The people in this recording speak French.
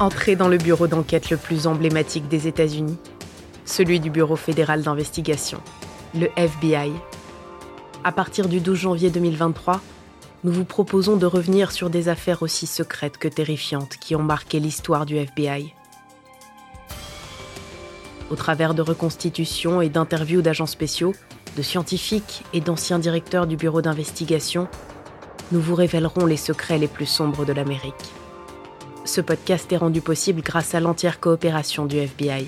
Entrez dans le bureau d'enquête le plus emblématique des États-Unis, celui du Bureau fédéral d'investigation, le FBI. À partir du 12 janvier 2023, nous vous proposons de revenir sur des affaires aussi secrètes que terrifiantes qui ont marqué l'histoire du FBI. Au travers de reconstitutions et d'interviews d'agents spéciaux, de scientifiques et d'anciens directeurs du bureau d'investigation, nous vous révélerons les secrets les plus sombres de l'Amérique. Ce podcast est rendu possible grâce à l'entière coopération du FBI.